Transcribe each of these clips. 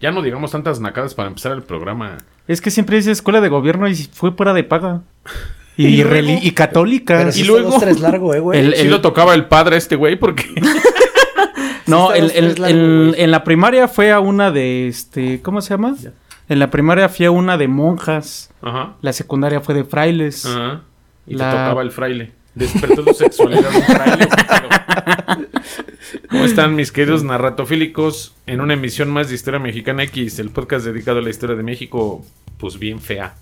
Ya no digamos tantas nacadas para empezar el programa. Es que siempre dice escuela de gobierno y fue fuera de paga. Y, Y reli- y católica. Pero y si luego- tres largo, eh, güey. El- Sí lo tocaba el padre a este güey porque... no, el- el- largo, el- en la primaria fue a una de este. ¿Cómo se llama? En la primaria fui a una de monjas. Ajá. La secundaria fue de frailes. Ajá. Y La- te tocaba el fraile. Despertó tu sexualidad un ¿Cómo están mis queridos narratofílicos? En una emisión más de Historia Mexicana X, el podcast dedicado a la historia de México, pues bien fea.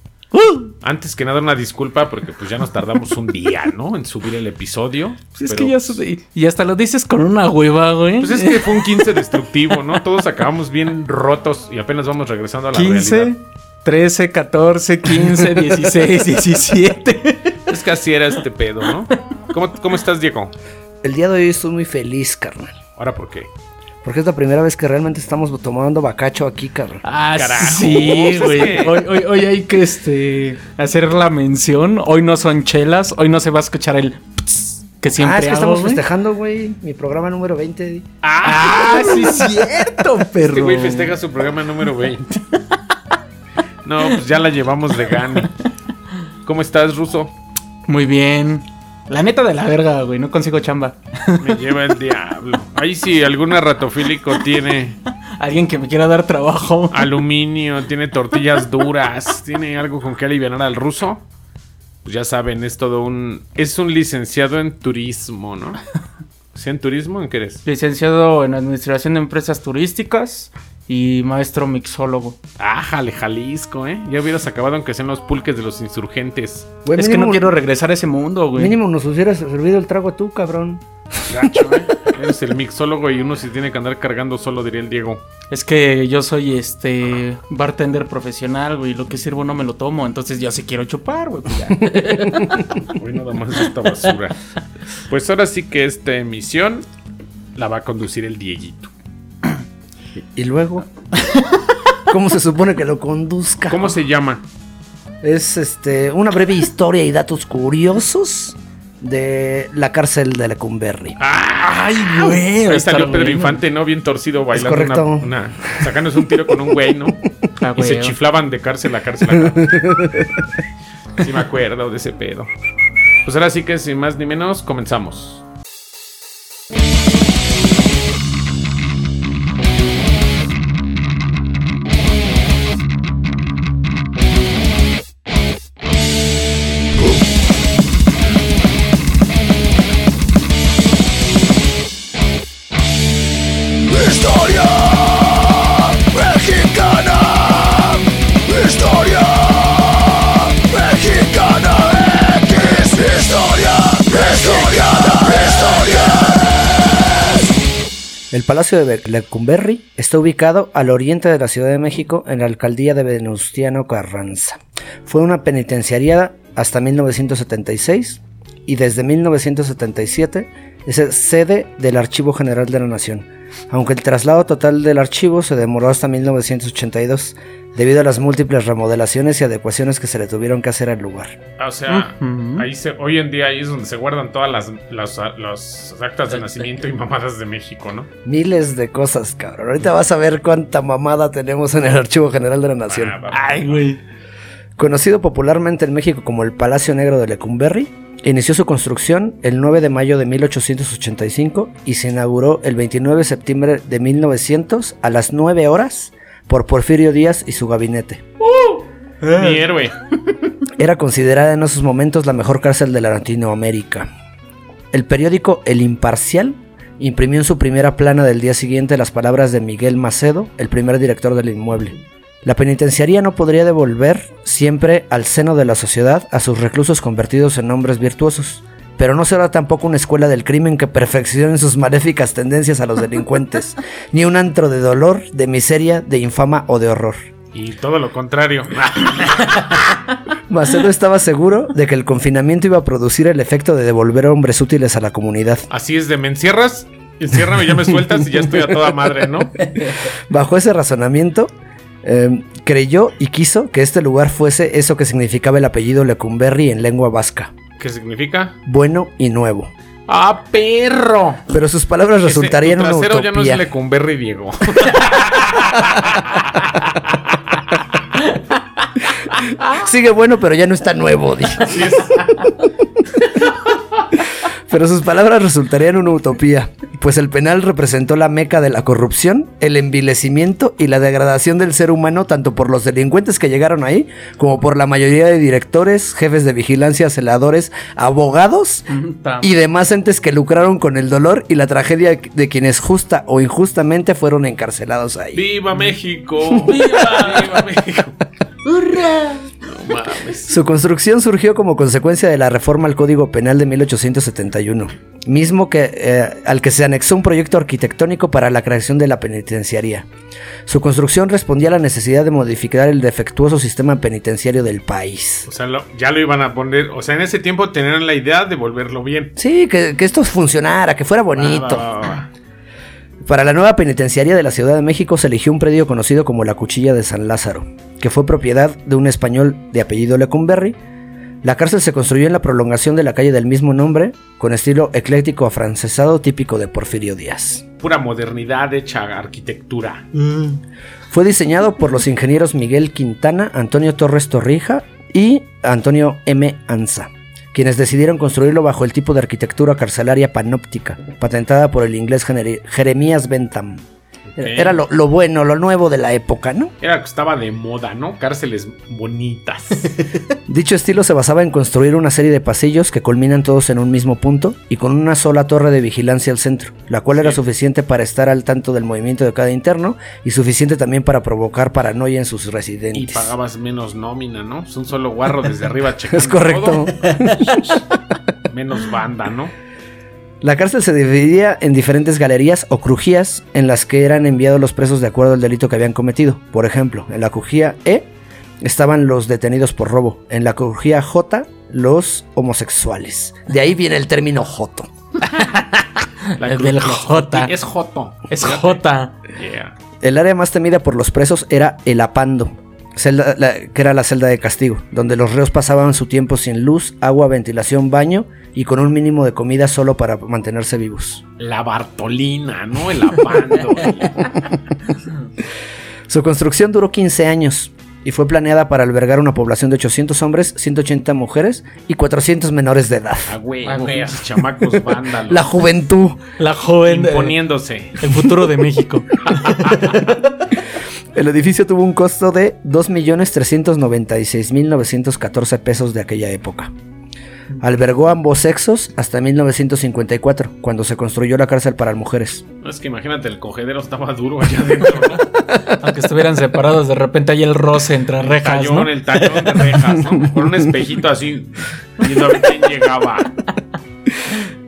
Antes que nada una disculpa porque pues ya nos tardamos un día, ¿no? En subir el episodio. Pues es Pero, que ya. su- Y hasta lo dices con una hueva, güey. Pues es que fue un 15 destructivo, ¿no? Todos acabamos bien rotos y apenas vamos regresando a la 15, realidad. 13, 14, 15, 16, 17. Es que así era este pedo, ¿no? ¿Cómo, cómo estás, Diego? El día de hoy estoy muy feliz, carnal. Ahora, ¿por qué? Porque es la primera vez que realmente estamos tomando bacacho aquí, carnal. Ah, Carajo, sí, es güey. Hoy, hoy, hoy hay que este, hacer la mención. Hoy no son chelas. Hoy no se va a escuchar el que siempre ah, es que hago, estamos güey. festejando, güey, mi programa número 20. Ah, sí, es cierto, perro. Este güey festeja su programa número 20. No, pues ya la llevamos de gana. ¿Cómo estás, Ruso? Muy bien. La neta de la verga, güey. No consigo chamba. Me lleva el diablo. Ahí sí, algún ratofílico tiene Alguien que me quiera dar trabajo. aluminio, tiene tortillas duras, tiene algo con que aliviar al ruso. Pues ya saben, es todo un... Es un licenciado en turismo, ¿no? ¿Sí en turismo? ¿En qué eres? Licenciado en Administración de Empresas Turísticas y maestro mixólogo. Ah, jale, Jalisco, ¿eh? Ya hubieras acabado aunque sean los pulques de los insurgentes. Güey, es que no quiero regresar a ese mundo, güey. Mínimo nos hubieras servido el trago tú, cabrón. Gacho, ¿eh? Eres el mixólogo y uno se tiene que andar cargando solo, diría el Diego. Es que yo soy este bartender profesional, güey. Lo que sirvo no me lo tomo. Entonces yo sí quiero chupar, güey. pues ya. Hoy nada más esta basura. Pues ahora sí que esta emisión la va a conducir el Dieguito. Y luego, ¿cómo se supone que lo conduzca? ¿Cómo se llama? Es este una breve historia y datos curiosos de la cárcel de Lecumberri. Ay, güey. Ahí salió Pedro Infante, ¿no? Bien torcido, bailando una, correcto. una- sacándose un tiro con un güey, ¿no? Ah, Y se chiflaban de cárcel a cárcel acá. Sí me acuerdo de ese pedo. Pues ahora sí que sin más ni menos, comenzamos. Palacio de Lecumberri está ubicado al oriente de la Ciudad de México en la alcaldía de Venustiano Carranza. Fue una penitenciaría hasta 1976 y desde 1977 es sede del Archivo General de la Nación, aunque el traslado total del archivo se demoró hasta 1982 debido a las múltiples remodelaciones y adecuaciones que se le tuvieron que hacer al lugar. O sea, ahí se, hoy en día ahí es donde se guardan todas las, las, las actas de nacimiento y mamadas de México, ¿no? Miles de cosas, cabrón. Ahorita vas a ver cuánta mamada tenemos en el Archivo General de la Nación. Ah, va. Ay, güey. Conocido popularmente en México como el Palacio Negro de Lecumberri, inició su construcción el 9 de mayo de 1885 y se inauguró el 29 de septiembre de 1900 a las 9 horas por Porfirio Díaz y su gabinete. Mi héroe. Era considerada en esos momentos la mejor cárcel de la Latinoamérica. El periódico El Imparcial imprimió en su primera plana del día siguiente las palabras de Miguel Macedo, el primer director del inmueble. La penitenciaría no podría devolver siempre al seno de la sociedad a sus reclusos convertidos en hombres virtuosos, pero no será tampoco una escuela del crimen que perfeccione sus maléficas tendencias a los delincuentes, ni un antro de dolor, de miseria, de infama o de horror. Y todo lo contrario. Macedo estaba seguro de que el confinamiento iba a producir el efecto de devolver hombres útiles a la comunidad. Así es de me encierras, enciérrame, ya me sueltas y ya estoy a toda madre, ¿no? Bajo ese razonamiento, eh, creyó y quiso que este lugar fuese eso que significaba el apellido Lecumberri en lengua vasca, ¿Qué significa? bueno y nuevo. ¡Ah, perro! Pero sus palabras Ese- resultarían tu una trasero ya no es utopía. Lecumberri, Diego. Sigue bueno, pero ya no está nuevo. dice. Así es. Pero sus palabras resultarían una utopía, pues el penal representó la meca de la corrupción, el envilecimiento y la degradación del ser humano tanto por los delincuentes que llegaron ahí, como por la mayoría de directores, jefes de vigilancia, celadores, abogados y demás entes que lucraron con el dolor y la tragedia de quienes justa o injustamente fueron encarcelados ahí. ¡Viva México! ¡Viva, ¡Viva México! No mames. Su construcción surgió como consecuencia de la reforma al Código Penal de 1871, mismo que, eh, al que se anexó un proyecto arquitectónico para la creación de la penitenciaría. Su construcción respondía a la necesidad de modificar el defectuoso sistema penitenciario del país. O sea, lo- ya lo iban a poner. O sea, en ese tiempo tenían la idea de volverlo bien. Sí, que, que esto funcionara, que fuera bonito. Va, va, va, va. Para la nueva penitenciaría de la Ciudad de México se eligió un predio conocido como la Cuchilla de San Lázaro, que fue propiedad de un español de apellido Lecumberri. La cárcel se construyó en la prolongación de la calle del mismo nombre, con estilo ecléctico afrancesado típico de Porfirio Díaz. Pura modernidad hecha arquitectura. Fue diseñado por los ingenieros Miguel Quintana, Antonio Torres Torrija y Antonio M. Anza, quienes decidieron construirlo bajo el tipo de arquitectura carcelaria panóptica, patentada por el inglés Jeremías Bentham. Era- lo, lo bueno, lo nuevo de la época, ¿no? Era que estaba de moda, ¿no? Cárceles bonitas. Dicho estilo se basaba en construir una serie de pasillos que culminan todos en un mismo punto y con una sola torre de vigilancia al centro, la cual era suficiente para estar al tanto del movimiento de cada interno y suficiente también para provocar paranoia en sus residentes. Y pagabas menos nómina, ¿no? Es un solo guarro desde arriba checando. Es correcto. todo. Menos banda, ¿no? La cárcel se dividía en diferentes galerías o crujías en las que eran enviados los presos de acuerdo al delito que habían cometido. Por ejemplo, en la crujía E estaban los detenidos por robo, en la crujía J los homosexuales. De ahí viene el término joto. Del J. Es Joto. Es. J. Yeah. El área más temida por los presos era el apando, celda- la- que era la celda de castigo, donde los reos pasaban su tiempo sin luz, agua, ventilación, baño y con un mínimo de comida solo para mantenerse vivos. La Bartolina, ¿no? El apando. Su construcción duró 15 años y fue planeada para albergar una población de 800 hombres, 180 mujeres y 400 menores de edad. A huevo, A huevo. pinches chamacos vándalos. La juventud. La joven. de- Imponiéndose. el futuro de México. El edificio tuvo un costo de 2.396.914 pesos de aquella época. Albergó a ambos sexos hasta 1954, cuando se construyó la cárcel para mujeres. No es que imagínate, el cogedero estaba duro allá adentro, ¿no? Aunque estuvieran separados, de repente hay el roce entre El rejas, tallón, ¿no? el tallón de rejas, ¿no? Con un espejito así, viendo a ver quién llegaba.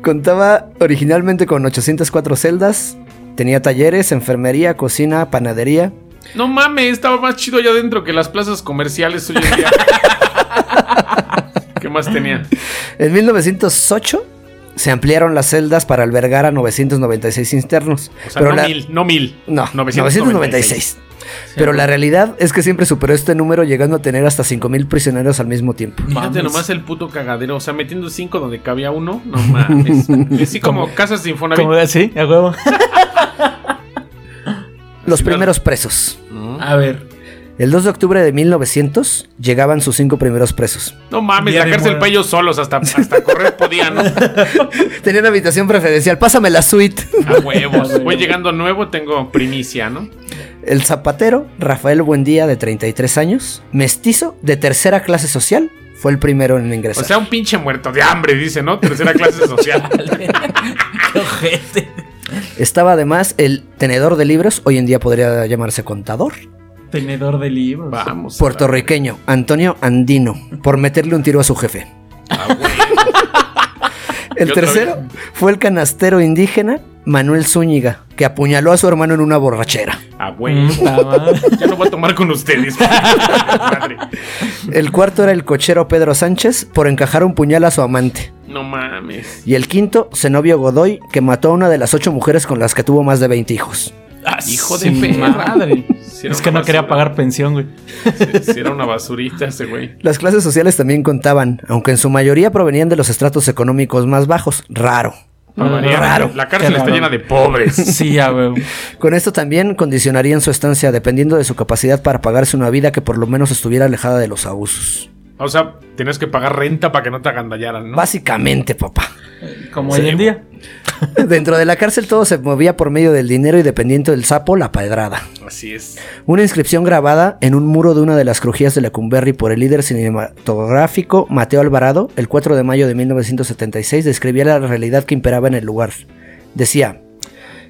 Contaba originalmente con 804 celdas, tenía talleres, enfermería, cocina, panadería. No mames, estaba más chido allá adentro que las plazas comerciales hoy en día. ¿Qué más tenía? En 1908 se ampliaron las celdas para albergar a 996 internos. O sea, pero no la- mil, no mil. No, 996. 996. Pero la realidad es que siempre superó este número llegando a tener hasta 5.000 prisioneros al mismo tiempo. Fíjate nomás el puto cagadero. O sea, metiendo cinco donde cabía uno. No mames. Así como casas de Infonavit. Como sí, a huevo. Los primeros presos. A ver. El 2 de octubre de 1900 llegaban sus cinco primeros presos. No mames, Día la cárcel para ellos solos. Hasta, hasta correr podían, ¿no? Tenían habitación preferencial, pásame la suite. A huevos. Voy llegando nuevo, tengo primicia, ¿no? El zapatero, Rafael Buendía, de 33 años, mestizo, de tercera clase social, fue el primero en O ingresar. sea, un pinche muerto de hambre, dice, ¿no? Tercera clase social. Qué ojete. Estaba además el tenedor de libros, hoy en día podría llamarse contador, Tenedor de libros. Vamos. puertorriqueño, Antonio Andino, por meterle un tiro a su jefe. A huevo. El ¿Y otra tercero fue el canastero indígena Manuel Zúñiga, que apuñaló a su hermano en una borrachera. A huevo. Puta madre. Ya no voy a tomar con ustedes. Madre. El cuarto era el cochero Pedro Sánchez por encajar un puñal a su amante. No mames. Y el quinto, Zenobio Godoy, que mató a una de las ocho mujeres con las que tuvo más de 20 hijos. Ah, hijo de madre. Sí Es que no quería pagar pensión, güey. Sí era una basurita ese güey. Las clases sociales también contaban, aunque en su mayoría provenían de los estratos económicos más bajos. Raro. Raro. La cárcel está llena de pobres. Sí, ya. Con esto también condicionarían su estancia dependiendo de su capacidad para pagarse una vida que por lo menos estuviera alejada de los abusos. O sea, tienes que pagar renta para que no te agandallaran, ¿no? Básicamente, papá. Como Sí, hoy en día. Dentro de la cárcel todo se movía por medio del dinero y dependiendo del sapo, la pedrada. Así es. Una inscripción grabada en un muro de una de las crujías de Lecumberri por el líder cinematográfico Mateo Alvarado el 4 de mayo de 1976 describía la realidad que imperaba en el lugar. Decía,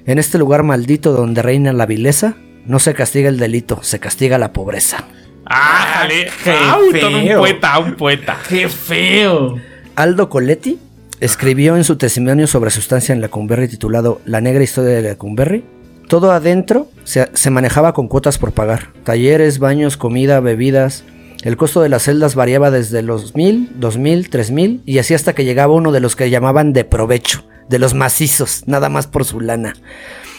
en este lugar maldito donde reina la vileza, no se castiga el delito, se castiga la pobreza. ¡Ah, jale! qué un poeta, un poeta. ¡Qué feo! Aldo Coletti escribió en su testimonio sobre su estancia en Lecumberri titulado La negra historia de Lecumberri. Todo adentro se, se manejaba con cuotas por pagar. Talleres, baños, comida, bebidas. El costo de las celdas variaba desde los mil, dos mil, tres mil y así hasta que llegaba uno de los que llamaban de provecho, de los macizos, nada más por su lana.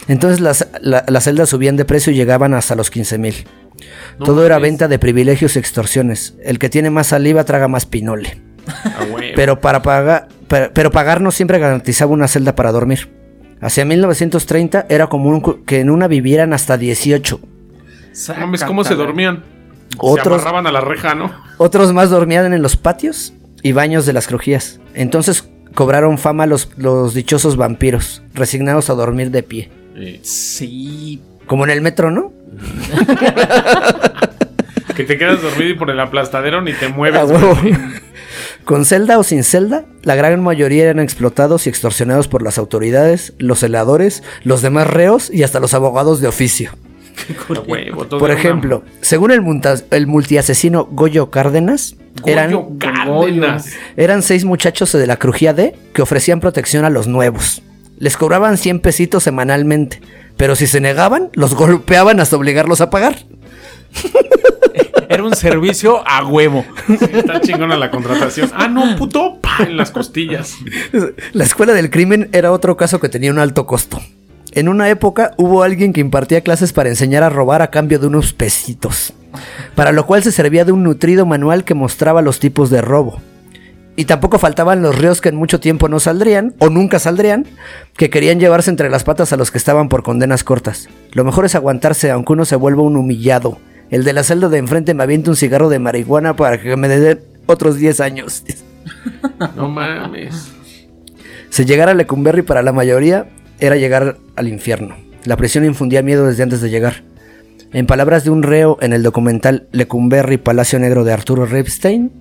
Entonces las, la- las celdas subían de precio y llegaban hasta los 15 mil. No Todo era venta de privilegios y extorsiones. El que tiene más saliva traga más pinole. Pero para pagar, pero, pero pagar no siempre garantizaba una celda para dormir. Hacia 1930 era común que en una vivieran hasta 18. No mames, ¿cómo se dormían? Se Otros, amarraban a la reja, ¿no? otros más dormían en los patios y baños de las crujías. Entonces cobraron fama los, los dichosos vampiros, resignados a dormir de pie. Sí. Como en el metro, ¿no? Que te quedas dormido y por el aplastadero ni te A mueves. huevo. Con celda o sin celda, la gran mayoría eran explotados y extorsionados por las autoridades, los celadores, los demás reos y hasta los abogados de oficio. Huevo, Por una- ejemplo, según el, multiasesino Goyo Cárdenas, eran, Goyo Cárdenas. eran seis muchachos de la crujía D que ofrecían protección a los nuevos. Les cobraban 100 pesitos semanalmente, pero si se negaban, los golpeaban hasta obligarlos a pagar. Era un servicio a huevo. Sí, está chingona la contratación. Ah, no, puto. Pa, en las costillas. La escuela del crimen era otro caso que tenía un alto costo. En una época hubo alguien que impartía clases para enseñar a robar a cambio de unos pesitos, para lo cual se servía de un nutrido manual que mostraba los tipos de robo. Y tampoco faltaban los reos que en mucho tiempo no saldrían, o nunca saldrían, que querían llevarse entre las patas a los que estaban por condenas cortas. Lo mejor es aguantarse aunque uno se vuelva un humillado. El de la celda de enfrente me avienta un cigarro de marihuana para que me den otros 10 años. No mames. Si llegar a Lecumberri para la mayoría era llegar al infierno. La prisión infundía miedo desde antes de llegar. En palabras de un reo en el documental Lecumberri Palacio Negro de Arturo Ripstein,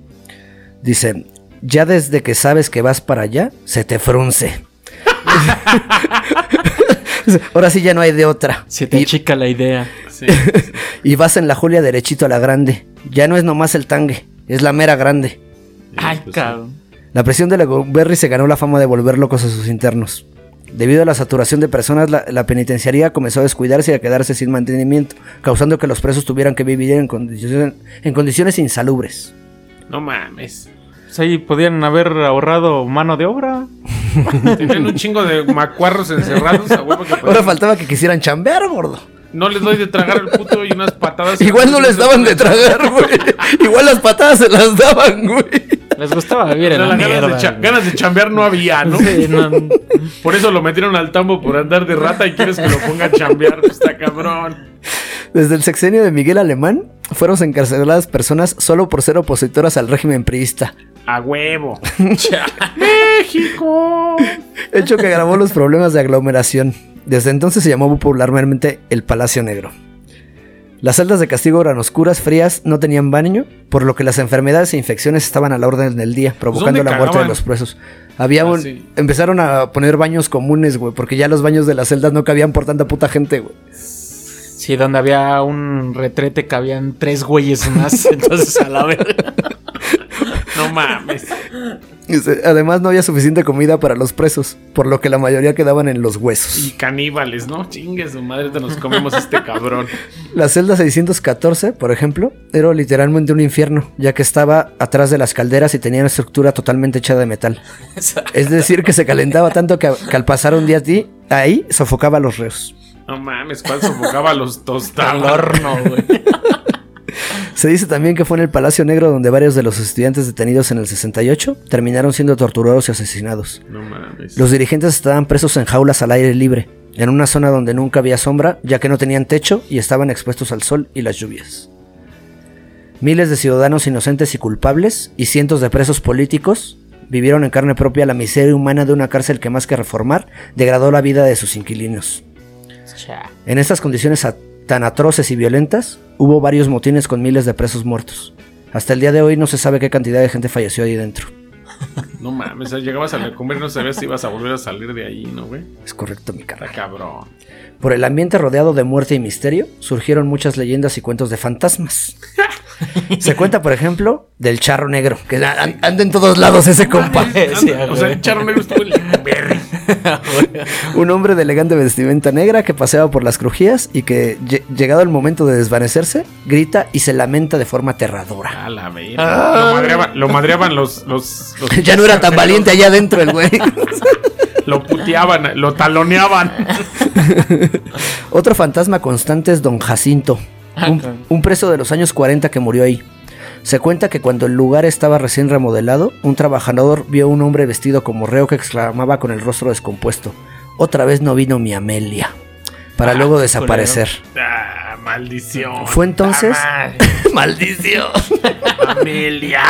dice, ya desde que sabes que vas para allá, se te frunce. Ahora sí ya no hay de otra. Se te Y- achica la idea. Sí. y vas en la Julia derechito a la grande. Ya no es nomás el tangue, es la mera grande. Ay, pues cabrón. La presión de Lecumberri se ganó la fama de volver locos a sus internos. Debido a la saturación de personas, la, la penitenciaría comenzó a descuidarse y a quedarse sin mantenimiento, causando que los presos tuvieran que vivir en condiciones, en condiciones insalubres. No mames. Pues ahí podían haber ahorrado mano de obra. Tenían un chingo de macuarros encerrados a huevo que Ahora faltaba que quisieran chambear, gordo. No les doy de tragar el puto y unas patadas. Igual no les daban de tragar, güey. Igual las patadas se las daban, güey. Les gustaba vivir en la ganas, mierda. de ganas de chambear no había, ¿no? Sí, no, Por eso lo metieron al tambo por andar de rata y quieres que lo ponga a chambear. Pues está cabrón. Desde el sexenio de Miguel Alemán, fueron encarceladas personas solo por ser opositoras al régimen priista. A huevo. México. hecho que agravó los problemas de aglomeración. Desde entonces se llamó popularmente el Palacio Negro. Las celdas de castigo eran oscuras, frías, no tenían baño, por lo que las enfermedades e infecciones estaban a la orden del día, provocando ¿dónde la muerte de los presos. Había Ah, un- sí. empezaron a poner baños comunes, güey, porque ya los baños de las celdas no cabían por tanta puta gente, güey. Sí, donde había un retrete cabían tres güeyes más. Entonces, a la verga. No mames. Además no había suficiente comida para los presos, por lo que la mayoría quedaban en los huesos. Y caníbales, ¿no? Chingue su madre, te nos comemos este cabrón. La celda 614, por ejemplo, era literalmente un infierno, ya que estaba atrás de las calderas y tenía una estructura totalmente hecha de metal. Es decir, que se calentaba tanto que, que al pasar un día a ti, ahí sofocaba a los reos. No mames, ¿cuál sofocaba los Al tostados? horno, güey. Se dice también que fue en el Palacio Negro donde varios de los estudiantes detenidos en el 68 terminaron siendo torturados y asesinados. No mames. Los dirigentes estaban presos en jaulas al aire libre, en una zona donde nunca había sombra, ya que no tenían techo y estaban expuestos al sol y las lluvias. Miles de ciudadanos inocentes y culpables y cientos de presos políticos vivieron en carne propia la miseria humana de una cárcel que más que reformar degradó la vida de sus inquilinos. En estas condiciones a- tan atroces y violentas, hubo varios motines con miles de presos muertos. Hasta el día de hoy no se sabe qué cantidad de gente falleció ahí dentro. No mames, llegabas a la cumbre y no sabías si ibas a volver a salir de ahí, ¿no, güey? Es correcto, mi cara. Está cabrón. Por el ambiente rodeado de muerte y misterio, surgieron muchas leyendas y cuentos de fantasmas. Se cuenta, por ejemplo, del charro negro, que an- anda en todos lados ese compa. Sí, o sea, el charro negro estuvo en Lecumberri. Un hombre de elegante vestimenta negra que paseaba por las crujías y que, lle- llegado el momento de desvanecerse, grita y se lamenta de forma aterradora. A la verga. Lo madreaban, lo madreaban los, los, los- Ya no era tan valiente allá adentro el güey. Lo puteaban, lo taloneaban. Otro fantasma constante es Don Jacinto, un, un preso de los años 40 que murió ahí. Se cuenta que cuando el lugar estaba recién remodelado, un trabajador vio a un hombre vestido como reo que exclamaba con el rostro descompuesto: Otra vez no vino mi Amelia. Para luego desaparecer. Ah, maldición. Fue entonces. Ah, ¡Maldición! Amelia.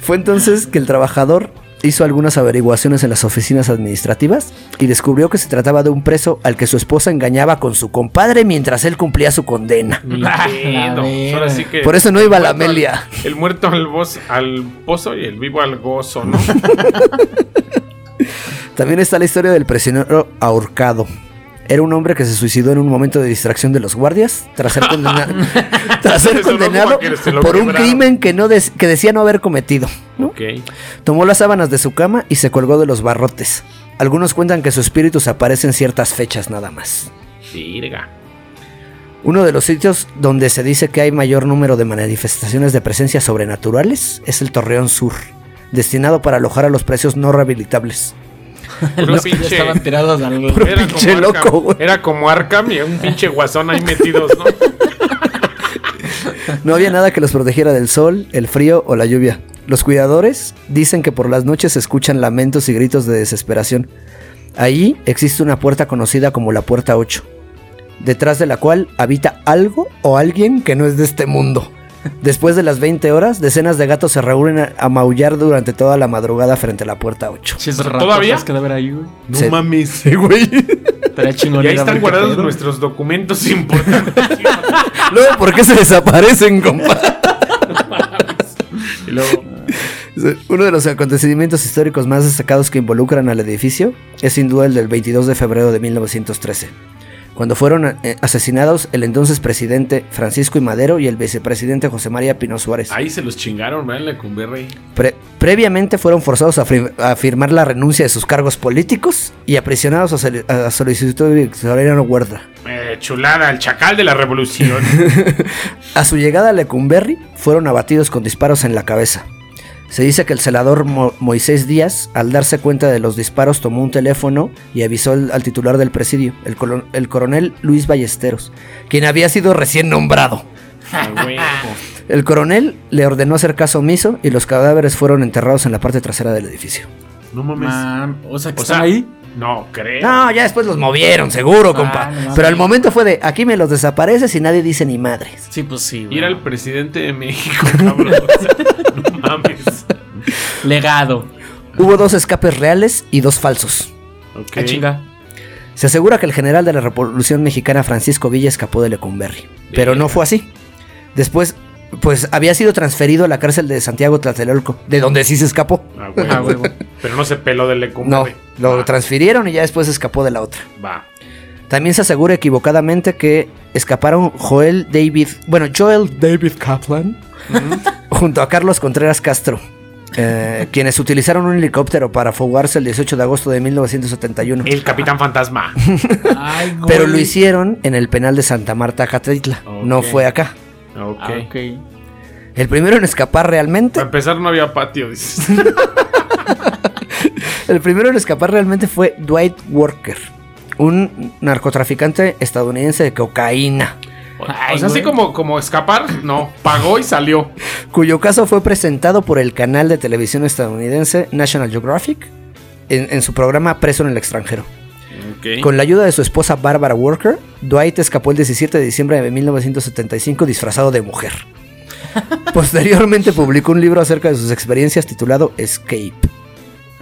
Fue entonces que el trabajador hizo algunas averiguaciones en las oficinas administrativas y descubrió que se trataba de un preso al que su esposa engañaba con su compadre mientras él cumplía su condena. Ahora sí que Por eso no iba a la al- Amelia. El muerto al, voz, al pozo y el vivo al gozo, ¿no? También está la historia del prisionero ahorcado. Era un hombre que se suicidó en un momento de distracción de los guardias tras ser, condena- tras ser Eso no condenado como que se lo por un quebraron. crimen que, no des- que decía no haber cometido. Tomó las sábanas de su cama y se colgó de los barrotes. Algunos cuentan que su espíritu se aparece en ciertas fechas nada más. Virga. Uno de los sitios donde se dice que hay mayor número de manifestaciones de presencias sobrenaturales es el Torreón Sur, destinado para alojar a los precios no rehabilitables. Ya pinche- estaban tirados al... Era pinche como Arkham, loco. Era como Arkham y un pinche guasón ahí metidos, ¿no? No había nada que los protegiera del sol, el frío o la lluvia. Los cuidadores dicen que por las noches se escuchan lamentos y gritos de desesperación. Allí existe una puerta conocida como la Puerta 8, detrás de la cual habita algo o alguien que no es de este mundo. Después de las 20 horas, decenas de gatos se reúnen a, maullar durante toda la madrugada frente a la Puerta 8. Chis ¿Todavía? que debe haber ahí, güey. No Se- mames. Sí, güey. Estaría chingón Y ahí están ver guardados pedo. nuestros documentos importantes. Luego, ¿por qué se desaparecen, compa? y luego, Uno de los acontecimientos históricos más destacados que involucran al edificio es sin duda el del 22 de febrero de 1913, cuando fueron eh, asesinados el entonces presidente Francisco I. Madero y el vicepresidente José María Pino Suárez. ahí se los chingaron, ¿verdad? En. Pre- previamente fueron forzados a, firmar la renuncia de sus cargos políticos y aprisionados a solicitud de Victoriano Huerta. Eh, chulada, el chacal de la revolución. A su llegada a Lecumberri fueron abatidos con disparos en la cabeza. Se dice que el celador Mo- Moisés Díaz, al darse cuenta de los disparos, tomó un teléfono y avisó al, al titular del presidio, el, coronel Luis Ballesteros, quien había sido recién nombrado. A huevo. El coronel le ordenó hacer caso omiso y los cadáveres fueron enterrados en la parte trasera del edificio. No mames. Man, o sea, que O sea, ahí. No, creo. No, ya después los movieron, seguro, compa. no mames. Pero al momento fue de, aquí me los desapareces y nadie dice ni madres. Sí, pues sí, güey. era el presidente de México, cabrón. O sea, no mames. Legado. Hubo dos escapes reales y dos falsos. Ok. Ah, chinga. Se asegura que el general de la Revolución Mexicana Francisco Villa escapó de Lecumberri, pero no fue así. Después, pues había sido transferido a la cárcel de Santiago Tlatelolco, de donde sí se escapó. Ah, huevo. Ah, huevo. Pero no se peló del No, Lecumberri. lo Va, transfirieron y ya después escapó de la otra. Va. También se asegura equivocadamente que escaparon Joel David, bueno, Joel David Kaplan, junto a Carlos Contreras Castro, eh, quienes utilizaron un helicóptero para fugarse el 18 de agosto de 1971. El Capitán Fantasma. Ay. Pero lo hicieron en el penal de Santa Marta, Catitla. No fue acá. Ok. Ah. El primero en escapar realmente. Para empezar, no había patio, dices. El primero en escapar realmente fue Dwight Walker. un narcotraficante estadounidense de cocaína, Ay, o sea, así como, como escapar, no, pagó y salió. cuyo caso fue presentado por el canal de televisión estadounidense National Geographic en, en su programa Preso en el extranjero. Con la ayuda de su esposa Barbara Walker, Dwight escapó el 17 de diciembre de 1975 disfrazado de mujer. Posteriormente publicó un libro acerca de sus experiencias titulado Escape.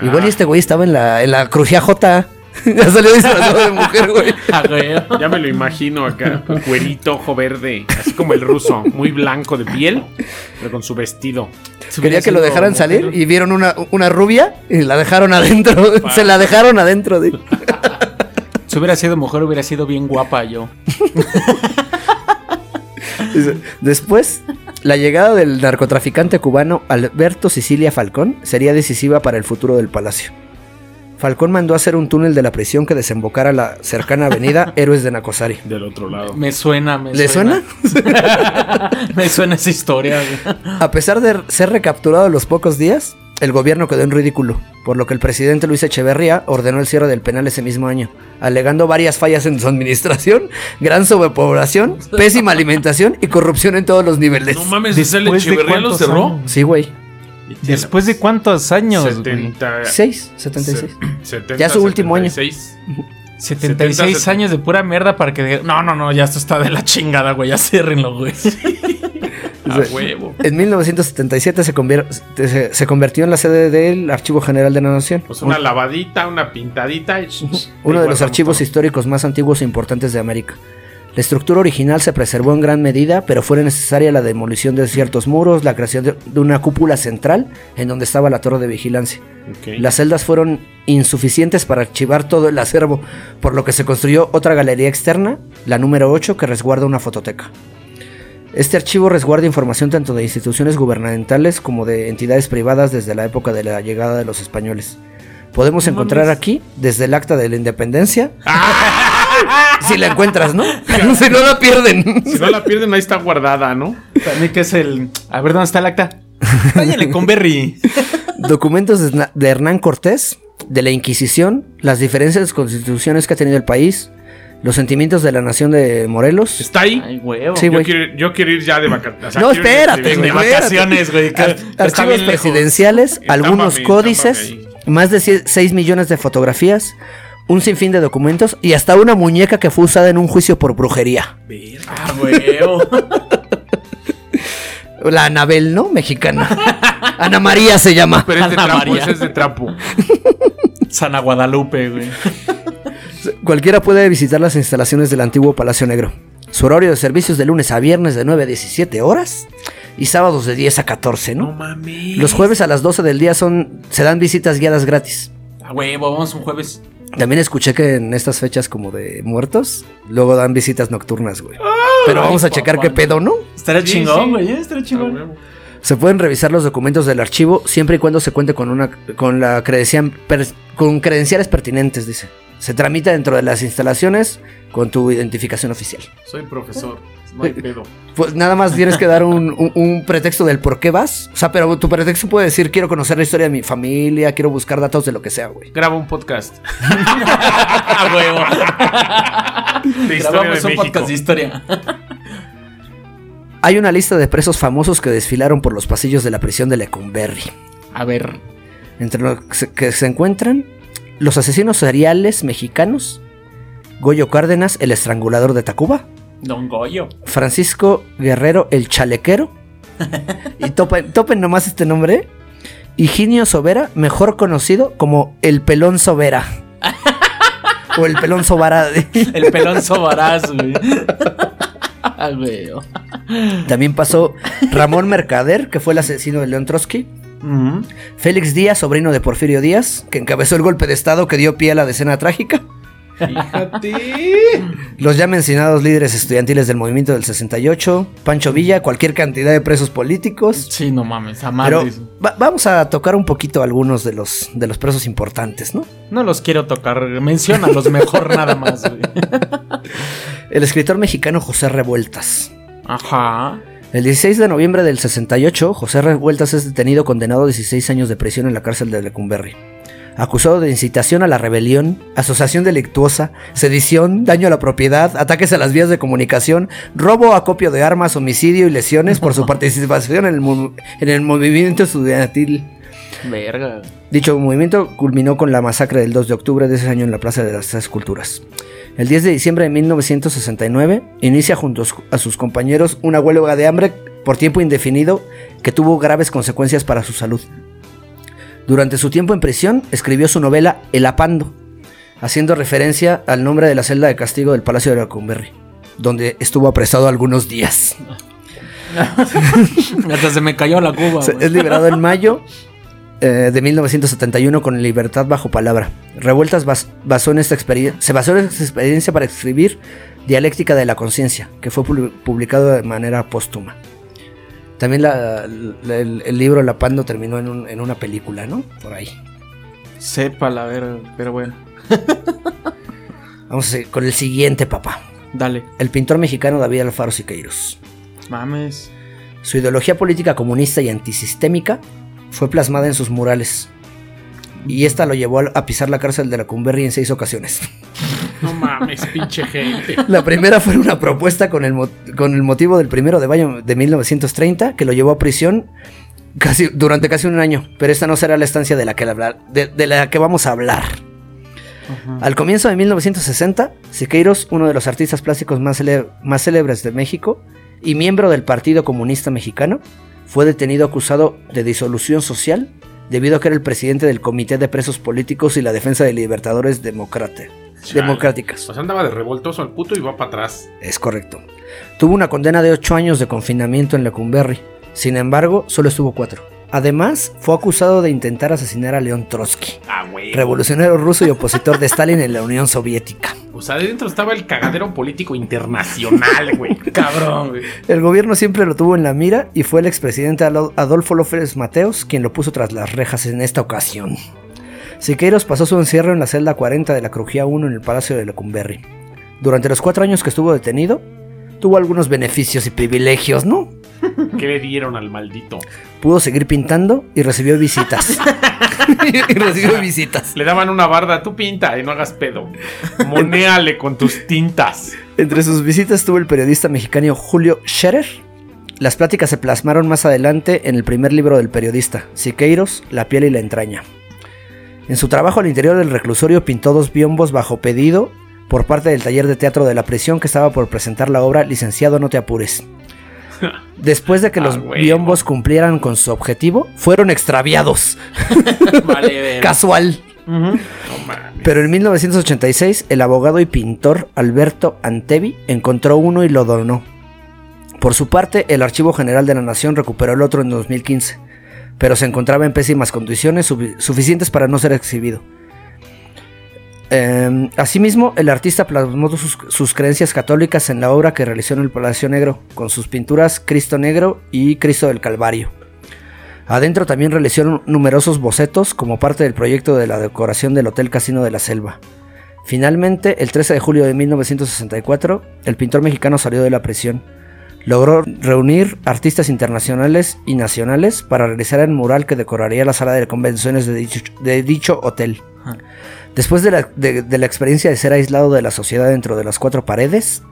Igual y Ah. este güey estaba en la, en la Crujía J. ya salió disfrazado de mujer, güey. Ya me lo imagino acá, cuerito, ojo verde, así como el ruso, muy blanco de piel, pero con su vestido. Quería que lo dejaran mujer. salir y vieron una, una rubia y la dejaron adentro. Se la dejaron adentro. de- Si hubiera sido mujer, hubiera sido bien guapa yo. Después, la llegada del narcotraficante cubano Alberto Sicilia Falcón sería decisiva para el futuro del palacio. Falcón mandó hacer un túnel de la prisión que desembocara a la cercana avenida Héroes de Nacosari. Del otro lado. Me suena, me ¿Le suena? me suena esa historia, güey. A pesar de ser recapturado a los pocos días, el gobierno quedó en ridículo, por lo que el presidente Luis Echeverría ordenó el cierre del penal ese mismo año, alegando varias fallas en su administración, gran sobrepoblación, pésima alimentación y corrupción en todos los niveles. No mames, Después ¿el Echeverría lo cerró? años. Sí, güey. ¿Después de cuántos años, güey? 70, 6, 76. se- 70, Ya su último año. 76. 76 70, años de pura mierda para que... diga- No, no, no, ya esto está de la chingada, güey. Ya ciérrenlo, güey. A huevo. En 1977 se, convier- se, se convirtió en la sede del Archivo General de la Nación. Pues una lavadita, una pintadita. y- uno de los archivos todo. históricos más antiguos e importantes de América. La estructura original se preservó en gran medida, pero fue necesaria la demolición de ciertos muros, la creación de, de una cúpula central en donde estaba la torre de vigilancia. Las celdas fueron insuficientes para archivar todo el acervo, por lo que se construyó otra galería externa, la número 8, que resguarda una fototeca. Este archivo resguarda información tanto de instituciones gubernamentales como de entidades privadas desde la época de la llegada de los españoles. Podemos encontrar aquí, desde el acta de la independencia, si la encuentras, ¿no? si no la pierden. Si no la pierden, ahí está guardada, ¿no? También que es el... A ver, ¿dónde está el acta? Váyale con Berry. Documentos de, Hernán Cortés, de la Inquisición, las diferentes constituciones que ha tenido el país, los sentimientos de la nación de Morelos. Está ahí. Ay, huevo. Sí, yo, güey. quiero, yo quiero ir ya de vacaciones. No, espérate, De güey. vacaciones, güey. archivos presidenciales, algunos códices, más de 6 millones de fotografías, un sinfín de documentos y hasta una muñeca que fue usada en un juicio por brujería. Ah. La Anabel, ¿no? Mexicana. Ana María se llama. Pero es de Ana trapo, María. ese es de trapo. Sana Guadalupe, güey. Cualquiera puede visitar las instalaciones del antiguo Palacio Negro. Su horario de servicios de lunes a viernes de 9 a 17 horas y sábados de 10 a 14, ¿no? No mames. Los jueves a las 12 del día son se dan visitas guiadas gratis. A huevo, vamos un jueves. También escuché que en estas fechas como de muertos, luego dan visitas nocturnas, güey. Pero vamos a checar qué pedo, ¿no? Estará Sí, chingón, sí. güey. ¿eh? Estará chingón. Se pueden revisar los documentos del archivo siempre y cuando se cuente con una con la credencial per- con credenciales pertinentes, dice. Se tramita dentro de las instalaciones con tu identificación oficial. Soy profesor. No hay pedo. Pues nada más tienes que dar un, un- un pretexto del por qué vas. O sea, pero tu pretexto puede decir quiero conocer la historia de mi familia, quiero buscar datos de lo que sea, güey. Graba un podcast. A huevo. De Grabamos de un podcast de historia. Hay una lista de presos famosos que desfilaron por los pasillos de la prisión de Lecumberri. A ver. Entre los que se- que se encuentran los asesinos seriales mexicanos, Goyo Cárdenas, el estrangulador de Tacuba, Don Goyo. Francisco Guerrero, el chalequero, y topen, topen nomás este nombre, Higinio Sobera, mejor conocido como el pelón Sobera. o el pelón Sobara. El pelón güey. Huevo. También pasó Ramón Mercader, que fue el asesino de León Trotsky. Félix Díaz, sobrino de Porfirio Díaz, que encabezó el golpe de estado que dio pie a la decena trágica. Fíjate. Los ya mencionados líderes estudiantiles del movimiento del 68, Pancho Villa, cualquier cantidad de presos políticos. Sí, no mames, a Pero va- vamos a tocar un poquito algunos de los, de los presos importantes, ¿no? No los quiero tocar. Menciónalos mejor nada más, güey. El escritor mexicano José Revueltas. Ajá. El 16 de noviembre del 68, José Revueltas es detenido condenado a 16 años de prisión en la cárcel de Lecumberri. Acusado de incitación a la rebelión, asociación delictuosa, sedición, daño a la propiedad, ataques a las vías de comunicación, robo, acopio de armas, homicidio y lesiones por su participación en el, en el movimiento estudiantil. Verga. Dicho movimiento culminó con la masacre del 2 de octubre de ese año en la Plaza de las Tres Culturas. El 10 de diciembre de 1969 inicia junto a sus compañeros una huelga de hambre por tiempo indefinido que tuvo graves consecuencias para su salud. Durante su tiempo en prisión escribió su novela El Apando, haciendo referencia al nombre de la celda de castigo del Palacio de Lecumberri, donde estuvo apresado algunos días. Hasta se me cayó la cuba. Es liberado en mayo eh, de 1971 con libertad bajo palabra. Revueltas bas- basó en esta se basó en esta experiencia para escribir Dialéctica de la Conciencia, que fue pu- publicado de manera póstuma. También la- la- el, el libro La Pando terminó en, un- en una película, ¿no? Por ahí. Sepa la verga, pero bueno. Vamos a seguir con el siguiente papá. Dale. El pintor mexicano David Alfaro Siqueiros. Mames. Su ideología política comunista y antisistémica fue plasmada en sus murales. Y esta lo llevó a pisar la cárcel de la Cumberry en seis ocasiones. No mames, pinche gente. La primera fue una propuesta con el, con el motivo del primero de mayo de 1930 que lo llevó a prisión casi, durante casi un año. Pero esta no será la estancia de la que, hablar- de, de la que vamos a hablar. Al comienzo de 1960, Siqueiros, uno de los artistas plásticos más, más célebres de México y miembro del Partido Comunista Mexicano, fue detenido acusado de disolución social debido a que era el presidente del Comité de Presos Políticos y la Defensa de Libertadores Chale. Democráticas. O sea, andaba de revoltoso al puto y va para atrás. Es correcto. Tuvo una condena de 8 años de confinamiento en Lecumberri. Sin embargo, solo estuvo 4. Además, fue acusado de intentar asesinar a León Trotsky, Ah, revolucionario ruso y opositor de Stalin en la Unión Soviética. O sea, adentro estaba el cagadero político internacional, güey. Cabrón, güey. El gobierno siempre lo tuvo en la mira y fue el expresidente Adolfo López Mateos quien lo puso tras las rejas en esta ocasión. Siqueiros pasó su encierro en la celda 40 de la Crujía 1 en el Palacio de Lecumberri. Durante los cuatro años que estuvo detenido, tuvo algunos beneficios y privilegios, ¿no? ¿Qué le dieron al maldito? Pudo seguir pintando y recibió visitas. y recibió visitas. Le daban una barda, tú pinta y no hagas pedo. Monéale con tus tintas. Entre sus visitas estuvo el periodista mexicano Julio Scherer. Las pláticas se plasmaron más adelante en el primer libro del periodista, Siqueiros, La piel y la entraña. En su trabajo al interior del reclusorio pintó dos biombos bajo pedido por parte del taller de teatro de la prisión que estaba por presentar la obra Licenciado no te apures. Después de que Ah, los biombos cumplieran con su objetivo, fueron extraviados. Vale. Casual. Pero en 1986 el abogado y pintor Alberto Antevi encontró uno y lo donó. Por su parte, el Archivo General de la Nación recuperó el otro en 2015, pero se encontraba en pésimas condiciones sufi- suficientes para no ser exhibido. Eh, asimismo, el artista plasmó sus, creencias católicas en la obra que realizó en el Palacio Negro, con sus pinturas Cristo Negro y Cristo del Calvario. Adentro también realizó numerosos bocetos como parte del proyecto de la decoración del Hotel Casino de la Selva. Finalmente, el 13 de julio de 1964, el pintor mexicano salió de la prisión. Logró reunir artistas internacionales y nacionales para realizar el mural que decoraría la sala de convenciones de dicho hotel. Después de la, de- de la experiencia de ser aislado de la sociedad dentro de las cuatro paredes,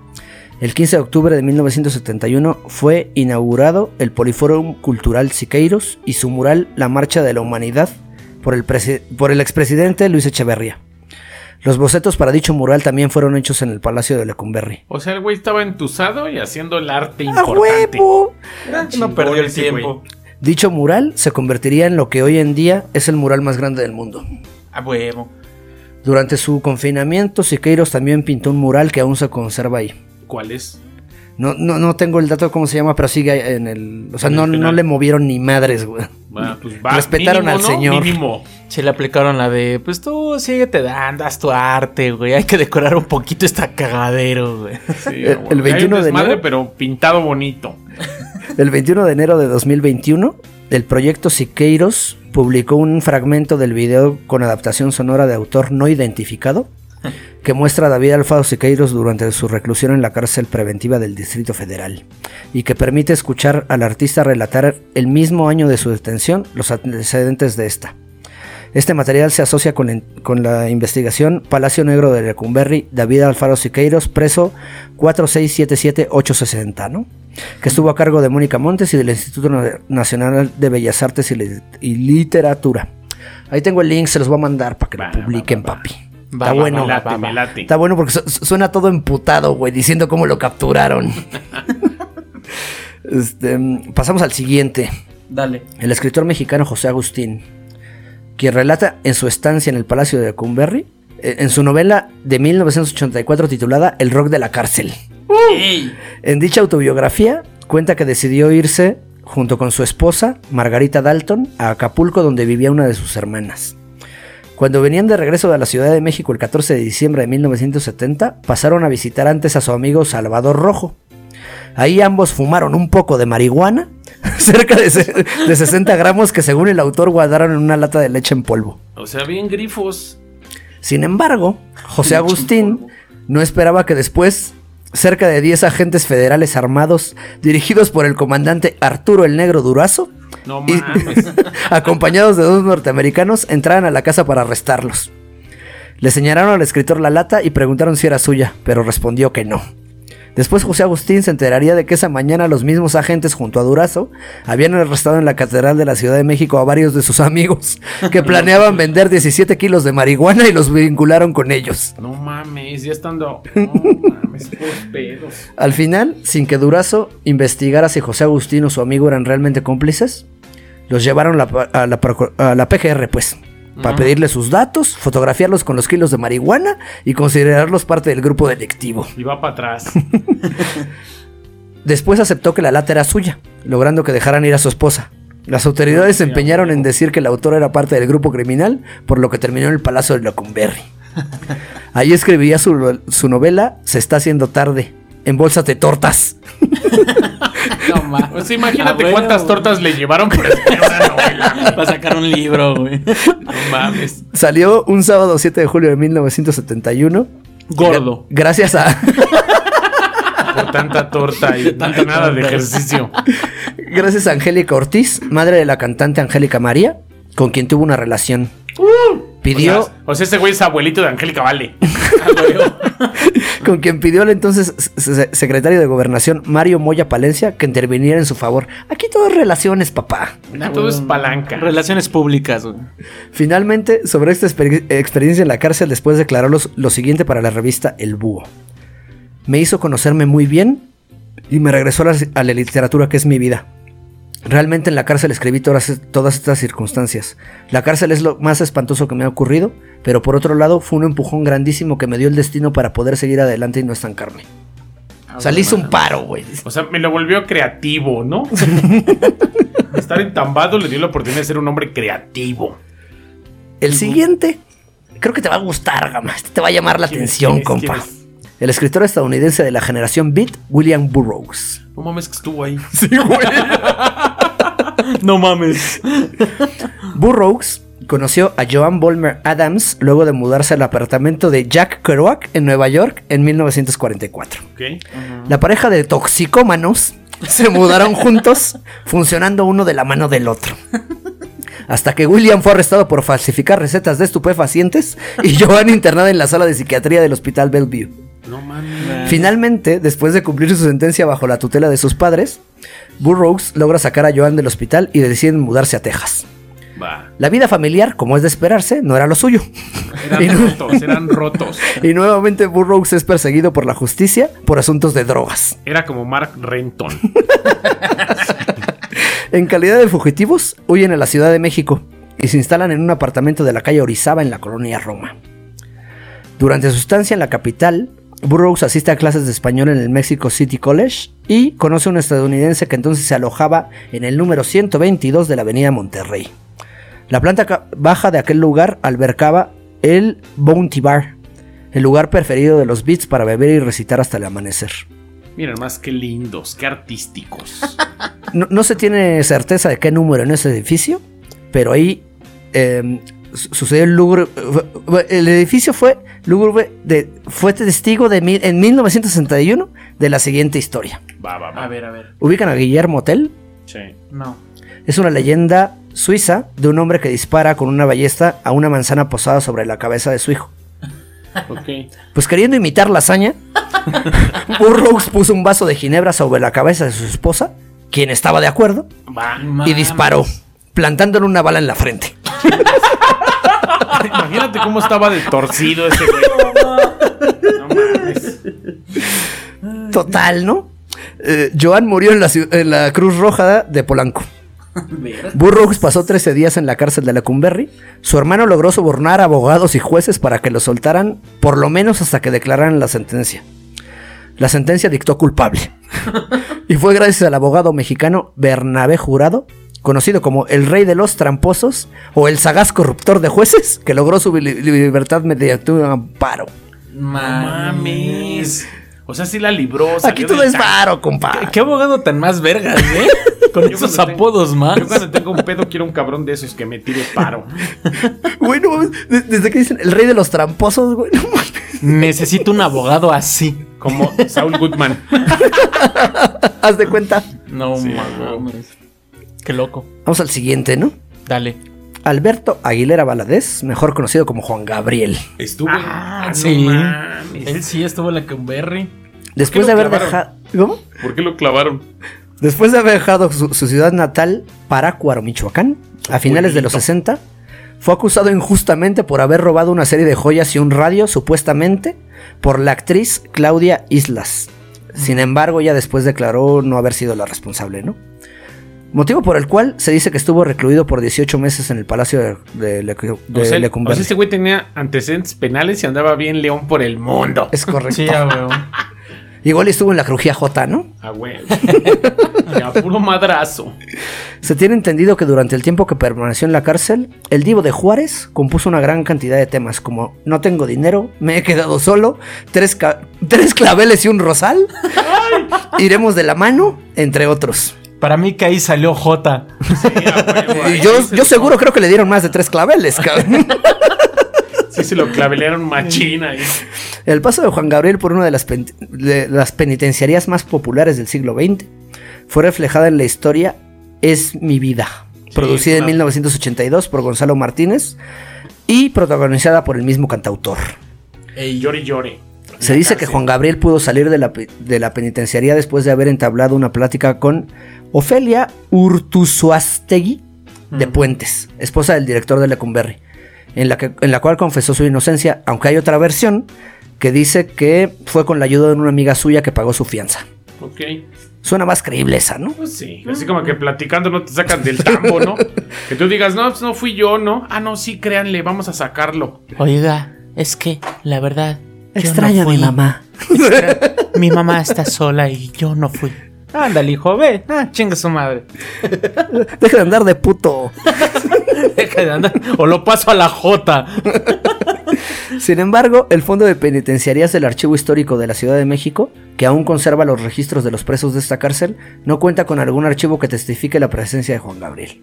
el 15 de octubre de 1971 fue inaugurado el Poliforum Cultural Siqueiros y su mural La Marcha de la Humanidad por el, presi- por el expresidente Luis Echeverría. Los bocetos para dicho mural también fueron hechos en el Palacio de Lecumberri. O sea, el güey estaba entusado y haciendo el arte ¡A importante. huevo! Era No perdió el tiempo. güey. Dicho mural se convertiría en lo que hoy en día es el mural más grande del mundo. A huevo. Durante su confinamiento, Siqueiros también pintó un mural que aún se conserva ahí. ¿Cuál es? No, no, no tengo el dato de cómo se llama, pero sigue en el... O sea, no, no le movieron ni madres, güey. Va, pues va. Respetaron Mínimo, al ¿no? señor. Mínimo. Se le aplicaron la de, pues tú síguete dando, haz tu arte, güey. Hay que decorar un poquito esta cagadero, güey. Sí, El- güey. el 21 Hay un de desmadre, enero. pero pintado bonito. El 21 de enero de 2021, el proyecto Siqueiros publicó un fragmento del video con adaptación sonora de autor no identificado que muestra a David Alfaro Siqueiros durante su reclusión en la cárcel preventiva del Distrito Federal y que permite escuchar al artista relatar el mismo año de su detención los antecedentes de esta. Este material se asocia con la, con la investigación Palacio Negro de Lecumberri, David Alfaro Siqueiros, preso 4677860, ¿no? Que estuvo a cargo de Mónica Montes y del Instituto Na- Nacional de Bellas Artes y, Li- y Literatura. Ahí tengo el link, se los voy a mandar para que Va, lo publiquen, va, va, va. papi. Va, Está va, bueno. me late, me late. Está bueno porque su- su- suena todo emputado, güey, diciendo cómo lo capturaron. Este, mm, pasamos al siguiente. Dale. El escritor mexicano José Agustín, quien relata en su estancia en el Palacio de Cumberry, eh, en su novela de 1984 titulada El rock de la cárcel. En dicha autobiografía cuenta que decidió irse junto con su esposa, Margarita Dalton, a Acapulco donde vivía una de sus hermanas. Cuando venían de regreso de la Ciudad de México el 14 de diciembre de 1970, pasaron a visitar antes a su amigo Salvador Rojo. Ahí ambos fumaron un poco de marihuana, cerca de, se- de 60 gramos que según el autor guardaron en una lata de leche en polvo. O sea, bien grifos. Sin embargo, José Agustín no esperaba que después cerca de 10 agentes federales armados, dirigidos por el comandante Arturo el Negro Durazo, No y- acompañados de dos norteamericanos, entraran a la casa para arrestarlos. Le señalaron al escritor la lata y preguntaron si era suya, pero respondió que no. Después José Agustín se enteraría de que esa mañana los mismos agentes junto a Durazo habían arrestado en la Catedral de la Ciudad de México a varios de sus amigos que planeaban vender 17 kilos de marihuana y los vincularon con ellos. No mames, ya estando. No mames, pedos. Al final, sin que Durazo investigara si José Agustín o su amigo eran realmente cómplices, los llevaron la- a, la, a la PGR, pues, para pedirle sus datos, fotografiarlos con los kilos de marihuana y considerarlos parte del grupo delictivo. Y va para atrás. Después aceptó que la lata era suya, logrando que dejaran ir a su esposa. Las autoridades se Ah, sí, empeñaron en decir que el autor era parte del grupo criminal, por lo que terminó en el Palacio de Locumberri. Ahí escribía su, su novela Se está haciendo tarde, en bolsas de tortas. No mames. Pues imagínate Ah, bueno, cuántas güey. tortas le llevaron por escribir una novela. Va a sacar un libro, güey. No mames. Salió un sábado 7 de julio de 1971. Gordo. Gra- Gracias a, Por tanta torta y tanta nada de ejercicio. gracias a Angélica Ortiz, madre de la cantante Angélica María, con quien tuvo una relación. Pidió, O sea, o sea, ese güey es abuelito de Angélica Vale. con quien pidió al entonces se- se- secretario de Gobernación Mario Moya Palencia que interviniera en su favor. Aquí todo es relaciones, papá. Todo es palanca. Relaciones públicas, güey. Finalmente, sobre esta exper- experiencia en la cárcel, después declaró los- lo siguiente para la revista El Búho. Me hizo conocerme muy bien y me regresó a la, a la literatura que es mi vida. Realmente en la cárcel escribí todas, todas estas circunstancias. La cárcel es lo más espantoso que me ha ocurrido, pero por otro lado fue un empujón grandísimo que me dio el destino para poder seguir adelante y no estancarme. O sea, le hizo un paro, güey. O sea, me lo volvió creativo, ¿no? Estar entambado le dio la oportunidad de ser un hombre creativo. El siguiente, creo que te va a gustar, Gama. Este te va a llamar la atención, compa. El escritor estadounidense de la generación Beat, William Burroughs. No mames que estuvo ahí. No mames. Burroughs conoció a Joan Bolmer Adams luego de mudarse al apartamento de Jack Kerouac en Nueva York en 1944. Ok. La pareja de toxicómanos se mudaron juntos, funcionando uno de la mano del otro. Hasta que William fue arrestado por falsificar recetas de estupefacientes y Joan internada en la sala de psiquiatría del Hospital Bellevue. No mames. Finalmente, después de cumplir su sentencia bajo la tutela de sus padres, Burroughs logra sacar a Joan del hospital y deciden mudarse a Texas. La vida familiar, como es de esperarse, no era lo suyo. Y, Eran rotos, eran rotos. y nuevamente Burroughs es perseguido por la justicia por asuntos de drogas. Era como Mark Renton. En calidad de fugitivos, huyen a la Ciudad de México y se instalan en un apartamento de la calle Orizaba en la colonia Roma. Durante su estancia en la capital, Burroughs asiste a clases de español en el Mexico City College y conoce a un estadounidense que entonces se alojaba en el número 122 de la avenida Monterrey. La planta baja de aquel lugar albercaba el Bounty Bar, el lugar preferido de los beats para beber y recitar hasta el amanecer. Miren, más que lindos, qué artísticos. No, no se tiene certeza de qué número en ese edificio, pero ahí eh, su- sucedió el lúgubre. El edificio fue lúgubre de, fue testigo de mil- en 1961 de la siguiente historia. Va, va, va. A ver, a ver. Ubican a Guillermo Tell. Sí. No. Es una leyenda Suiza, de un hombre que dispara con una ballesta a una manzana posada sobre la cabeza de su hijo. Ok. Pues queriendo imitar la hazaña, Burroughs puso un vaso de ginebra sobre la cabeza de su esposa, quien estaba de acuerdo, y disparó, plantándole una bala en la frente. Imagínate cómo estaba de torcido ese güey. No mames. Total, ¿no? Eh, Joan murió en la, en la Cruz Roja de Polanco. Burroughs pasó 13 días en la cárcel de Lecumberri. Su hermano logró sobornar a abogados y jueces para que lo soltaran, por lo menos hasta que declararan la sentencia. La sentencia dictó culpable. y fue gracias al abogado mexicano Bernabé Jurado, conocido como el rey de los tramposos o el sagaz corruptor de jueces, que logró su li- libertad mediante un amparo. Mames. O sea, sí la libró. Aquí todo es varo, compa. ¿Qué, qué abogado tan más vergas, eh? Con Yo esos tengo- apodos más. Yo cuando tengo un pedo quiero un cabrón de esos que me tire paro. Bueno, de- desde que dicen el rey de los tramposos, güey. Necesito un abogado así. Como Saul Goodman. Haz de cuenta. No Sí, mames. Qué loco. Vamos al siguiente, ¿no? Dale. Alberto Aguilera Valadez, mejor conocido como Juan Gabriel. Estuvo. Ah, no sí. mames. Él sí estuvo en la Cumberry. Después ¿Por de haber clavaron? dejado. ¿Cómo? ¿Por qué lo clavaron? Después de haber dejado su, su ciudad natal, Parácuaro, Michoacán, a finales de los pueblito. 60, fue acusado injustamente por haber robado una serie de joyas y un radio, supuestamente, por la actriz Claudia Islas. Sin embargo, ya después declaró no haber sido la responsable, ¿no? Motivo por el cual se dice que estuvo recluido por 18 meses en el palacio de, de, Lecu- de o sea, Lecumberri. o sea, este güey tenía antecedentes penales y andaba bien león por el mundo. Es correcto. Sí, a. Igual estuvo en la crujía J, ¿no? Ah, güey. Ya, puro madrazo. Se tiene entendido que durante el tiempo que permaneció en la cárcel, el divo de Juárez compuso una gran cantidad de temas como No tengo dinero, me he quedado solo, tres, tres claveles y un rosal, iremos de la mano, entre otros. Para mí que ahí salió J. Sí, yo, seguro creo que le dieron más de tres claveles, cabrón. Sí, se lo clavelearon machina ahí. El paso de Juan Gabriel por una de las, pen- de las penitenciarías más populares del siglo XX fue reflejada en la historia Es mi vida, producida en claro. 1982 por Gonzalo Martínez y protagonizada por el mismo cantautor. Ey, llore, llore. Se dice que. Juan Gabriel pudo salir de la, de la penitenciaría después de haber entablado una plática con Ofelia Urtuzuastegui de Puentes, esposa del director de Lecumberri, en la, que, en la cual confesó su inocencia, aunque hay otra versión que dice que fue con la ayuda de una amiga suya que pagó su fianza. Ok. Suena más creíble esa, ¿no? Pues sí. Así como que platicando no te sacan del tambo, ¿no? Que tú digas, no, pues no fui yo, ¿no? Ah, no, sí, créanle, vamos a sacarlo. Oiga, es que, la verdad, no a mi mamá. Mi mamá está sola y yo no fui. Ándale, hijo, ve. Ah, chinga su madre. Deja de andar de puto. Deja de andar. O lo paso a la J. Sin embargo, el Fondo de Penitenciarías del Archivo Histórico de la Ciudad de México, que aún conserva los registros de los presos de esta cárcel, no cuenta con algún archivo que testifique la presencia de Juan Gabriel.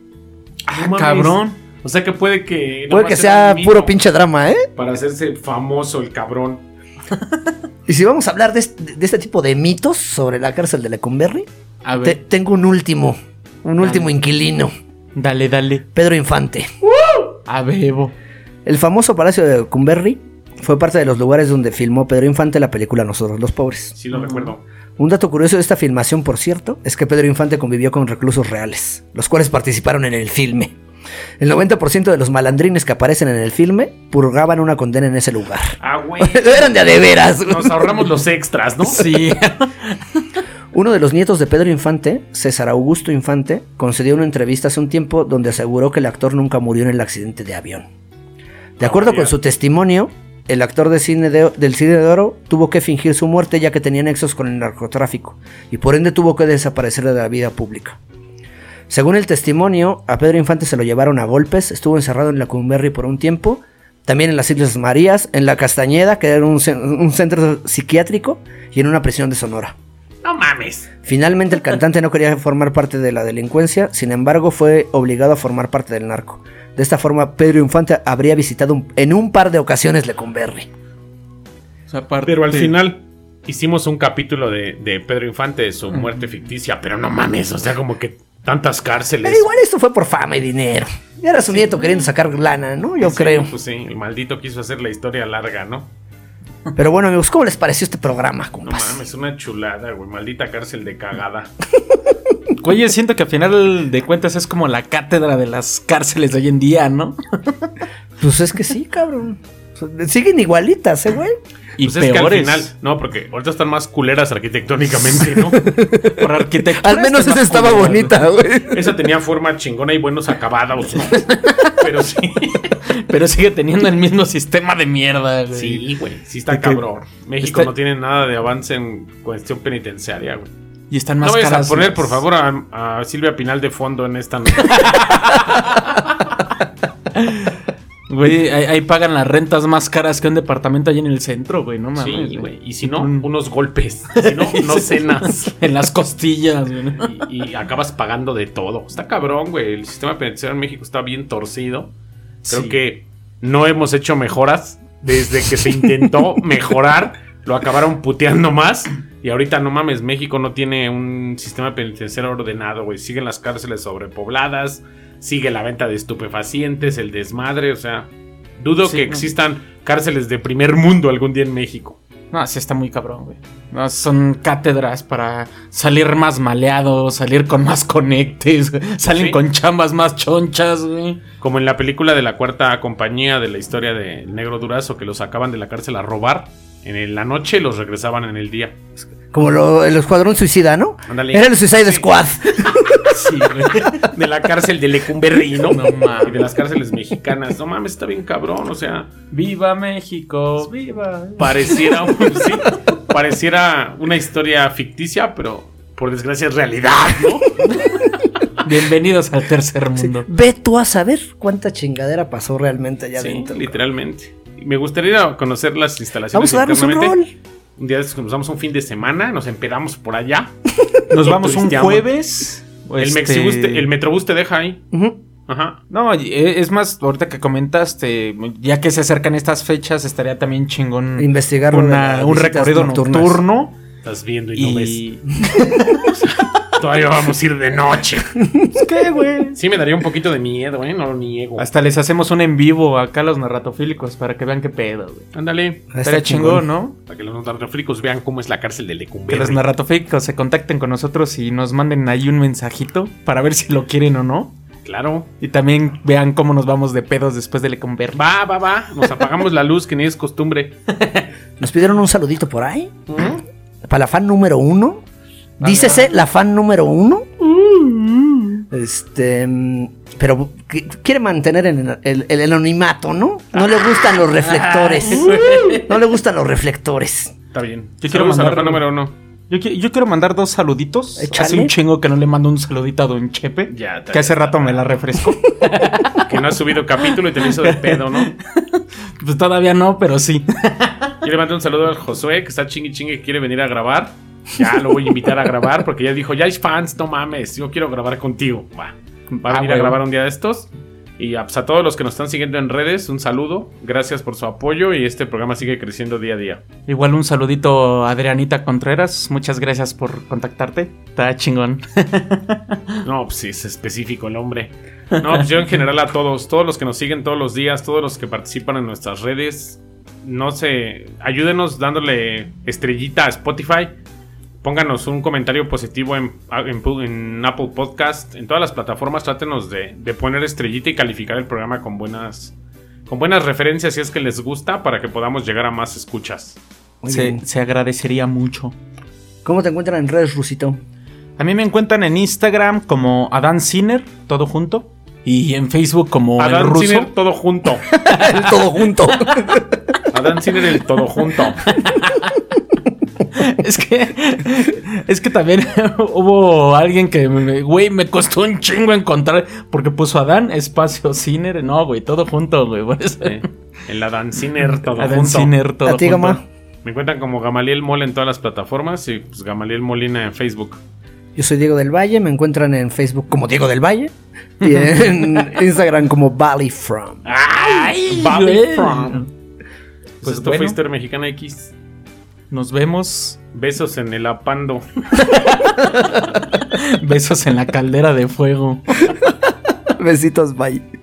Ah, cabrón. O sea que puede que. Puede que sea puro pinche drama, ¿eh? Para hacerse famoso el cabrón. Y si vamos a hablar de este, de este tipo de mitos sobre la cárcel de Lecumberri, A te- tengo un último, un último inquilino, Dale, dale. Pedro Infante. A bebo. El famoso Palacio de Lecumberri fue parte de los lugares donde filmó Pedro Infante la película Nosotros los Pobres. Sí, lo recuerdo. Un dato curioso de esta filmación, por cierto, es que Pedro Infante convivió con reclusos reales, los cuales participaron en el filme. El 90% de los malandrines que aparecen en el filme purgaban una condena en ese lugar. Ah, güey. Eran de a de veras. Nos ahorramos los extras, ¿no? Sí. Uno de los nietos de Pedro Infante, César Augusto Infante, concedió una entrevista hace un tiempo donde aseguró que el actor nunca murió en el accidente de avión. De acuerdo ya. con su testimonio, el actor de cine de- del cine de oro tuvo que fingir su muerte ya que tenía nexos con el narcotráfico y por ende tuvo que desaparecer de la vida pública. Según el testimonio, a Pedro Infante se lo llevaron a golpes, estuvo encerrado en la Cumberry por un tiempo, también en las Islas Marías, en la Castañeda, que era un, cen- un centro psiquiátrico, y en una prisión de Sonora. No mames. Finalmente el cantante no quería formar parte de la delincuencia, sin embargo fue obligado a formar parte del narco. De esta forma Pedro Infante habría visitado un- en un par de ocasiones Lecumberri. O sea, Pero al final hicimos un capítulo de, de Pedro Infante de su muerte ficticia, pero no mames, o sea, como que Tantas cárceles. Pero igual esto fue por fama y dinero. Y era su nieto queriendo sacar lana, ¿no? Yo Sí, creo. Pues sí, el maldito quiso hacer la historia larga, ¿no? Pero bueno, amigos, ¿cómo les pareció este programa, No compas? mames, una chulada, güey. Maldita cárcel de cagada. Güey, yo siento que al final de cuentas es como la cátedra de las cárceles de hoy en día, ¿no? Pues es que sí, cabrón. Siguen igualitas, ¿eh, güey? Y Pues es que al peores. final, no, porque ahorita están más culeras arquitectónicamente, ¿no? Por arquitectura. Al menos esa más estaba culera, bonita, güey. Esa tenía forma chingona y buenos acabados, ¿no? Pero sí. Pero sigue teniendo el mismo sistema de mierda, güey. Sí, güey. Sí está cabrón. México está- no tiene nada de avance en cuestión penitenciaria, güey. Y están No más vayas a caras poner, por favor, a, a Silvia Pinal de fondo en esta. Güey, ahí, ahí pagan las rentas más caras que un departamento allí en el centro, güey, no mames. Sí, güey. Y si no, Un- unos golpes. Si no, no cenas. En las costillas, güey. ¿no? Y, y acabas pagando de todo. Está cabrón, güey. El sistema penitenciario en México está bien torcido. Creo Sí. que no hemos hecho mejoras. Desde que se intentó mejorar, lo acabaron puteando más. Y ahorita no mames, México no tiene un sistema penitenciario ordenado, güey. Siguen las cárceles sobrepobladas, sigue la venta de estupefacientes, el desmadre, o sea, dudo Sí, que existan cárceles de primer mundo algún día en México. No, sí está muy cabrón, güey. No, son cátedras para salir más maleado, salir con más conectes, salen Sí. con chambas más chonchas, güey. Como en la película de la cuarta compañía de la historia del negro Durazo, que los sacaban de la cárcel a robar en la noche y los regresaban en el día. Como lo- el Escuadrón Suicida, ¿no? Ándale. Era el Suicide Sí. Squad. Sí, güey. De la cárcel de Lecumberri, ¿no? No mames. Y de las cárceles mexicanas. No mames, está bien cabrón. O sea, ¡Viva México! ¡Viva! pareciera, sí, pareciera una historia ficticia, pero por desgracia es realidad, ¿no? Bienvenidos al tercer mundo. Ve tú a saber cuánta chingadera pasó realmente allá Sí, adentro. literalmente. Me gustaría conocer las instalaciones Vamos a darnos un rol. Un día de estos que nos damos un fin de semana, nos empedamos por allá. Nos vamos un jueves. El, este- Mexibus te- el Metrobús te deja ahí. Ajá. No, eh, es más, ahorita que comentaste, ya que se acercan estas fechas, estaría también chingón Investigar una- un recorrido nocturnas. nocturno. Estás viendo y no ves. Todavía vamos a ir de noche. ¿Qué, güey? Sí, me daría un poquito de miedo, ¿eh? No lo niego. Hasta les hacemos un en vivo acá a los narratofílicos para que vean qué pedo, güey. Ándale. Está Estaría chingón, ¿no? Para que los narrofricos vean cómo es la cárcel de Que Lecumberri. los narratofílicos se contacten con nosotros y nos manden ahí un mensajito para ver si lo quieren o no. Claro. Y también vean cómo nos vamos de pedos después de Lecumberri. Va, va, va. Nos apagamos la luz, que ni es costumbre. Nos pidieron un saludito por ahí. ¿Mm? Para la fan número uno. Dícese la fan número uno. Este. mm, Pero que- quiere mantener el, el- el anonimato, ¿no? No le gustan los reflectores. No le gustan los reflectores. Está bien. Yo quiero a la mandar- fan número uno. Yo, yo quiero mandar dos saluditos. Échale. Hace un chingo que no le mando un saludito a Don Chepe. Ya, Que hace rato me la refresco. Que no ha subido capítulo y te lo hizo de pedo, ¿no? pues todavía no, pero sí. Yo le mando un saludo al Josué, que está chingue chingue que quiere venir a grabar. Ya lo voy a invitar a grabar porque ya dijo, ya hay fans, no mames, yo quiero grabar contigo. Va, va a Ah, venir a huevo. grabar un día de estos. Y a, pues, a todos los que nos están siguiendo en redes, un saludo. Gracias por su apoyo y este programa sigue creciendo día a día. Igual un saludito a Adrianita Contreras. Muchas gracias por contactarte. Está chingón. No, pues sí, es específico el hombre. No, pues yo en general a todos, todos los que nos siguen todos los días, todos los que participan en nuestras redes, no sé, ayúdenos dándole estrellita a Spotify. Pónganos un comentario positivo en, en- en Apple Podcast, en todas las plataformas, trátenos de, de poner estrellita y calificar el programa con buenas, con buenas referencias si es que les gusta para que podamos llegar a más escuchas. Se, agradecería mucho. ¿Cómo te encuentran en redes, Rusito? A mí me encuentran en Instagram como Adán Sinner, todo junto. Y en Facebook como el Adán ruso. Sinner todo junto. Todo junto. Adán Sinner el todo junto. Es que, es que también hubo alguien que, me- güey, me costó un chingo encontrar, porque puso Adán, espacio Sinner, no, güey, todo junto, güey. el Adán Sinner todo Adán junto. Sinner, todo ¿A ti, junto. Gama? Me encuentran como Gamaliel Mol en todas las plataformas y pues Gamaliel Molina en Facebook. Yo soy Diego del Valle. Me encuentran en Facebook como Diego del Valle. Y en Instagram como Valley From. ¡Ay, Valley! From. Pues, Pues esto bueno. fue Historia Mexicana X. Nos vemos. Besos en el apando. Besos en la caldera de fuego. Besitos, bye.